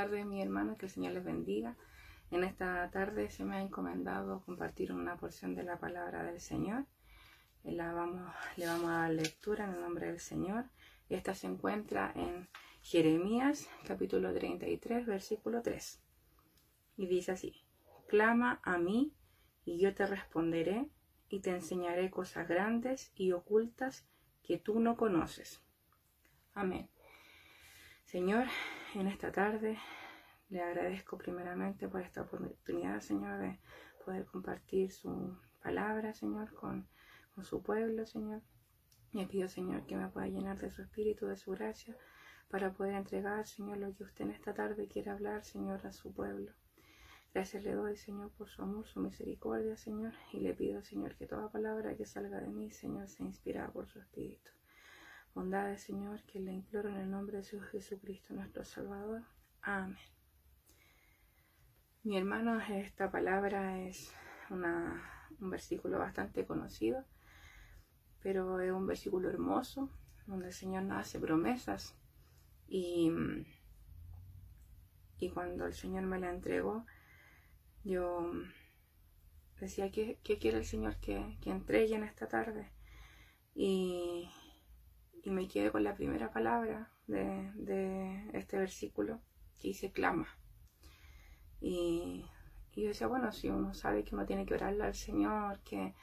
tardes, mi hermano, que el Señor les bendiga. En esta tarde se me ha encomendado compartir una porción de la palabra del Señor. La vamos, le vamos a dar lectura en el nombre del Señor. Esta se encuentra en Jeremías capítulo 33, versículo 3. Y dice así, clama a mí y yo te responderé y te enseñaré cosas grandes y ocultas que tú no conoces. Amén. Señor, en esta tarde le agradezco primeramente por esta oportunidad, Señor, de poder compartir su palabra, Señor, con, su pueblo, Señor. Le pido, Señor, que me pueda llenar de su espíritu, de su gracia, para poder entregar, Señor, lo que usted en esta tarde quiere hablar, Señor, a su pueblo. Gracias le doy, Señor, por su amor, su misericordia, Señor, y le pido, Señor, que toda palabra que salga de mí, Señor, sea inspirada por su espíritu. Bondades, Señor, que le imploro en el nombre de su Jesucristo, nuestro Salvador. Amén. Mi hermano, esta palabra es un versículo bastante conocido, pero es un versículo hermoso, donde el Señor nos hace promesas. Y, y cuando el Señor me la entregó, yo decía, ¿qué, qué quiere el Señor que, que entregue en esta tarde? Y, y me quedé con la primera palabra de, este versículo que dice clama. Y, yo decía, bueno, si uno sabe que uno tiene que orarle al Señor, que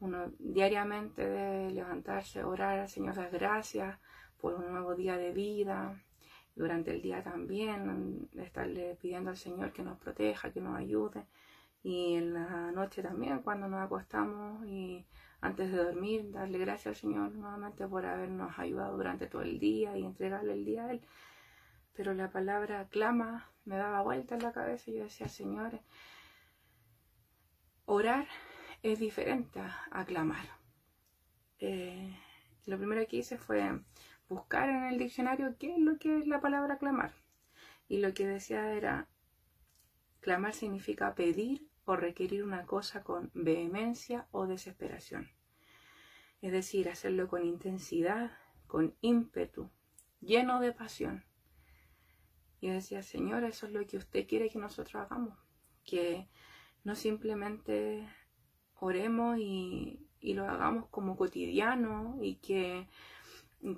uno diariamente debe levantarse, orar al Señor las gracias por un nuevo día de vida, durante el día también, estarle pidiendo al Señor que nos proteja, que nos ayude, y en la noche también, cuando nos acostamos y antes de dormir, darle gracias al Señor nuevamente por habernos ayudado durante todo el día y entregarle el día a Él. Pero la palabra clama me daba vuelta en la cabeza y yo decía, Señor, orar es diferente a, clamar. Eh, lo primero que hice fue buscar en el diccionario qué es lo que es la palabra clamar. Y lo que decía era, clamar significa pedir o requerir una cosa con vehemencia o desesperación. Es decir, hacerlo con intensidad, con ímpetu, lleno de pasión. Y decía, Señor, eso es lo que usted quiere que nosotros hagamos. Que no simplemente oremos y, lo hagamos como cotidiano y que,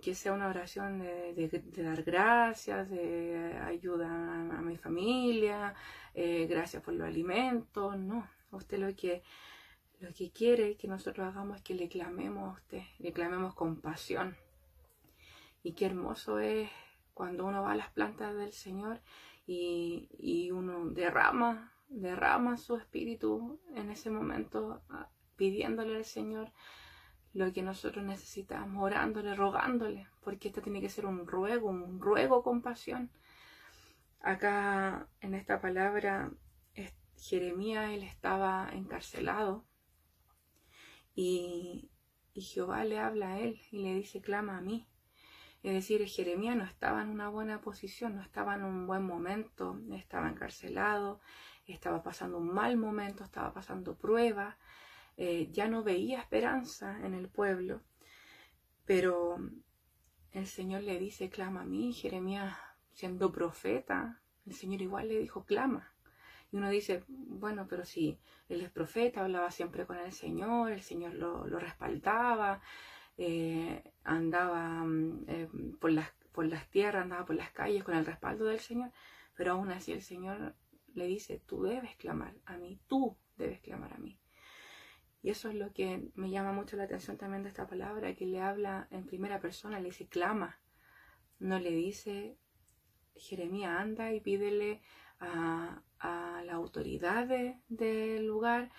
que sea una oración de, dar gracias, de ayuda a, mi familia, eh, gracias por los alimentos. No, usted lo que lo que quiere que nosotros hagamos es que le clamemos a usted, le clamemos con pasión. Y qué hermoso es cuando uno va a las plantas del Señor y, uno derrama, derrama su espíritu en ese momento ah, pidiéndole al Señor lo que nosotros necesitamos, orándole, rogándole, porque esto tiene que ser un ruego, un ruego con pasión. Acá en esta palabra, Jeremías, él estaba encarcelado y, Jehová le habla a él y le dice, clama a mí. Es decir, Jeremías no estaba en una buena posición, no estaba en un buen momento, estaba encarcelado, estaba pasando un mal momento, estaba pasando pruebas, eh, ya no veía esperanza en el pueblo, pero el Señor le dice, clama a mí, Jeremías siendo profeta, el Señor igual le dijo, clama. Y uno dice, bueno, pero si él es profeta, hablaba siempre con el Señor, el Señor lo, respaldaba, eh, andaba mm, eh, por, las, por las tierras, andaba por las calles con el respaldo del Señor, pero aún así el Señor le dice, tú debes clamar a mí, tú debes clamar a mí. Y eso es lo que me llama mucho la atención también de esta palabra, que le habla en primera persona, le dice, clama. No le dice, Jeremías, anda y pídele a, a las autoridades del lugar,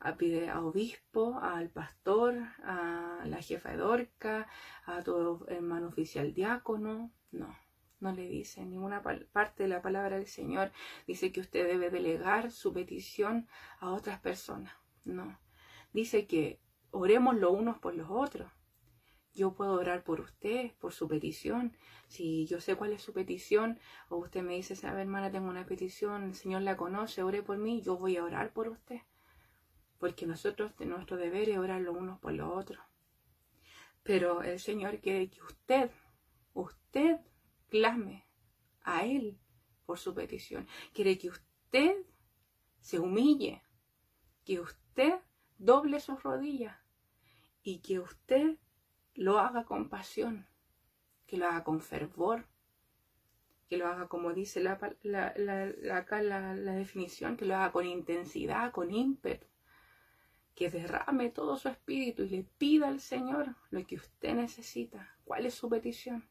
a pide a obispo, al pastor, a la jefa de Dorca, a tu hermano oficial diácono. No, no le dice en ninguna parte de la palabra del Señor. Dice que usted debe delegar su petición a otras personas. No, dice que oremos los unos por los otros. Yo puedo orar por usted, por su petición. Si yo sé cuál es su petición, o usted me dice, sabe hermana, tengo una petición, el Señor la conoce, ore por mí, yo voy a orar por usted. Porque nosotros, nuestro deber es orar los unos por los otros. Pero el Señor quiere que usted, usted clame a Él por su petición. Quiere que usted se humille, que usted doble sus rodillas y que usted lo haga con pasión, que lo haga con fervor, que lo haga como dice la, acá la, la definición, que lo haga con intensidad, con ímpetu, que derrame todo su espíritu y le pida al Señor lo que usted necesita. ¿Cuál es su petición?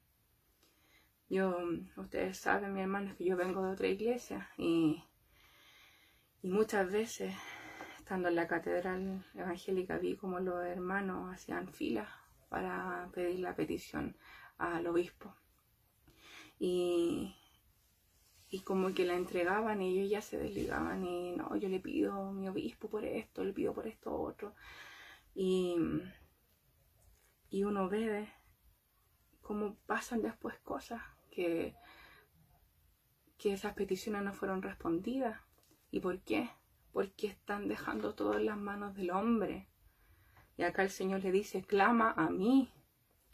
Yo, ustedes saben, mi hermano, que yo vengo de otra iglesia y, y muchas veces, en la catedral evangélica, vi como los hermanos hacían filas para pedir la petición al obispo. Y, y como que la entregaban y ellos ya se desligaban y no, yo le pido a mi obispo por esto, le pido por esto otro. Y, y uno ve cómo pasan después cosas que, que esas peticiones no fueron respondidas. ¿Y por qué? Porque están dejando todo en las manos del hombre. Y acá el Señor le dice, clama a mí.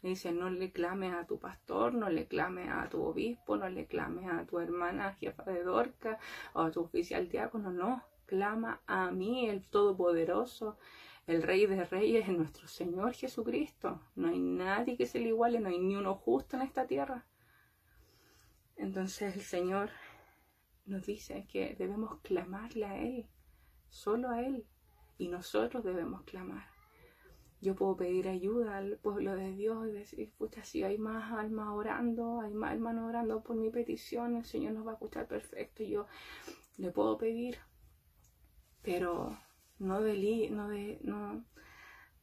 Le dice, no le clames a tu pastor, no le clames a tu obispo, no le clames a tu hermana jefa de Dorca o a tu oficial diácono, no. Clama a mí, el Todopoderoso, el Rey de Reyes, nuestro Señor Jesucristo. No hay nadie que se le iguale, no hay ni uno justo en esta tierra. Entonces el Señor nos dice que debemos clamarle a Él, solo a Él, y nosotros debemos clamar. Yo puedo pedir ayuda al pueblo de Dios y decir, pucha, si hay más almas orando, hay más hermanos orando por mi petición, el Señor nos va a escuchar perfecto. Yo le puedo pedir, pero no, no, de, no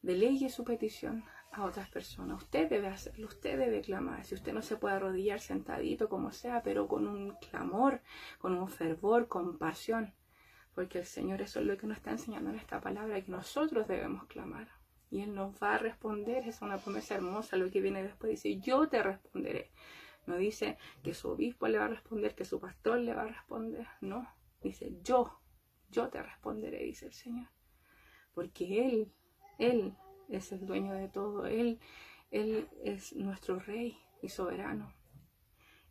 delegue su petición a otras personas. Usted debe hacerlo, usted debe clamar. Si usted no se puede arrodillar sentadito como sea, pero con un clamor, con un fervor, con pasión. Porque el Señor eso es lo que nos está enseñando en esta palabra, que nosotros debemos clamar. Y Él nos va a responder. Es una promesa hermosa lo que viene después. Dice, yo te responderé. No dice que su obispo le va a responder, que su pastor le va a responder. No, dice, yo, yo te responderé, dice el Señor. Porque Él, Él es el dueño de todo. Él, Él es nuestro rey y soberano.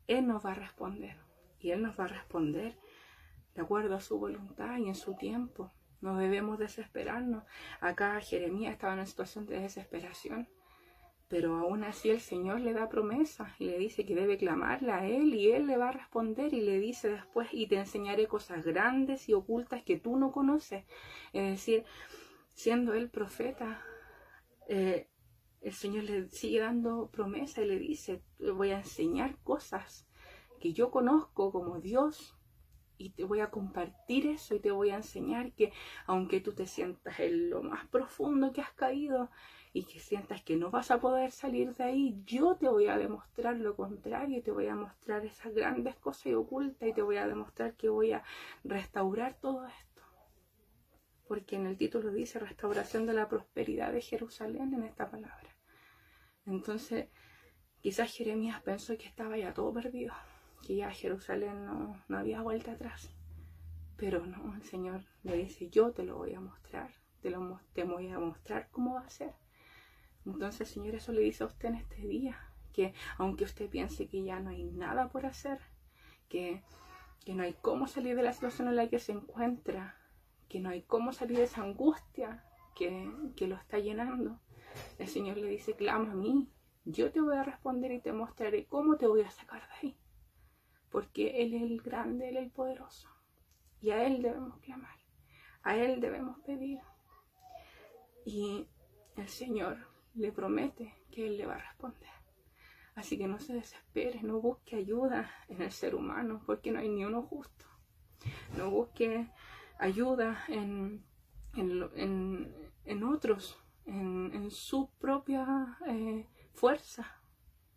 Él nos va a responder. Y Él nos va a responder de acuerdo a su voluntad y en su tiempo. No debemos desesperarnos. Acá Jeremías estaba en una situación de desesperación. Pero aún así el Señor le da promesa y le dice que debe clamarle a Él y Él le va a responder y le dice después y te enseñaré cosas grandes y ocultas que tú no conoces. Es decir, siendo Él profeta, eh, el Señor le sigue dando promesa y le dice, voy a enseñar cosas que yo conozco como Dios y te voy a compartir eso y te voy a enseñar que aunque tú te sientas en lo más profundo que has caído y que sientas que no vas a poder salir de ahí, yo te voy a demostrar lo contrario, te voy a mostrar esas grandes cosas ocultas y te voy a demostrar que voy a restaurar todo esto porque en el título dice restauración de la prosperidad de Jerusalén en esta palabra. Entonces, quizás Jeremías pensó que estaba ya todo perdido, que ya Jerusalén no, había vuelta atrás. Pero no, el Señor le dice, yo te lo voy a mostrar, te, lo, te voy a mostrar cómo va a ser. Entonces, Señor, eso le dice a usted en este día, que aunque usted piense que ya no hay nada por hacer, que, que no hay cómo salir de la situación en la que se encuentra, que no hay cómo salir de esa angustia que, lo está llenando. El Señor le dice, clama a mí, yo te voy a responder y te mostraré cómo te voy a sacar de ahí. Porque Él es el grande, Él es el poderoso. Y a Él debemos clamar, a Él debemos pedir. Y el Señor le promete que Él le va a responder. Así que no se desespere, no busque ayuda en el ser humano, porque no hay ni uno justo. No busque ayuda en, en, otros, en, su propia eh, fuerza,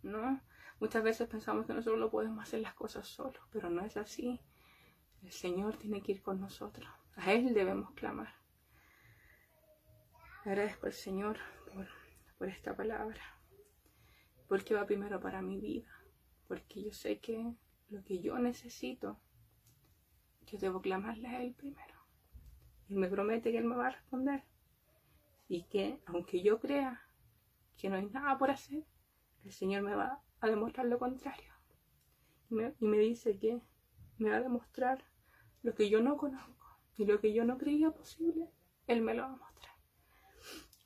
¿no? Muchas veces pensamos que nosotros lo podemos hacer las cosas solos, pero no es así. El Señor tiene que ir con nosotros. A Él debemos clamar. Agradezco al Señor por, por esta palabra, porque va primero para mi vida, porque yo sé que lo que yo necesito, yo debo clamarle a Él primero. Y me promete que Él me va a responder. Y que, aunque yo crea que no hay nada por hacer, el Señor me va a demostrar lo contrario. Y me, dice que me va a demostrar lo que yo no conozco y lo que yo no creía posible, Él me lo va a mostrar.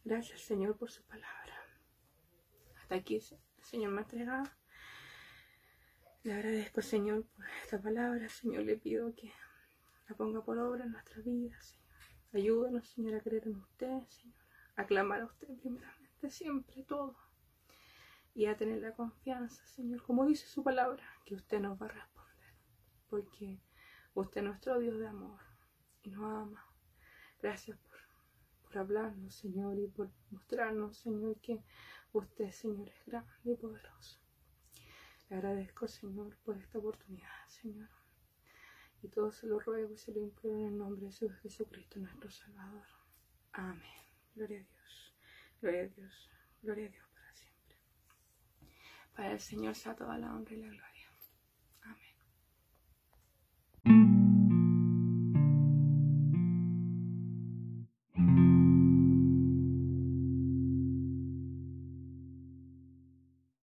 Gracias, Señor, por su palabra. Hasta aquí el Señor me ha entregado. Le agradezco, Señor, por esta palabra. Señor, le pido que la ponga por obra en nuestra vida, Señor. Ayúdanos, Señor, a creer en usted, Señor. A a usted primeramente, siempre, todo. Y a tener la confianza, Señor, como dice su palabra, que usted nos va a responder. Porque usted es nuestro Dios de amor y nos ama. Gracias por, por hablarnos, Señor, y por mostrarnos, Señor, que usted, Señor, es grande y poderoso. Le agradezco, Señor, por esta oportunidad, Señor. Y todo se lo ruego y se lo imploro en el nombre de Jesucristo, nuestro Salvador. Amén. Gloria a Dios. Gloria a Dios. Gloria a Dios. Para el Señor sea toda la honra y la gloria.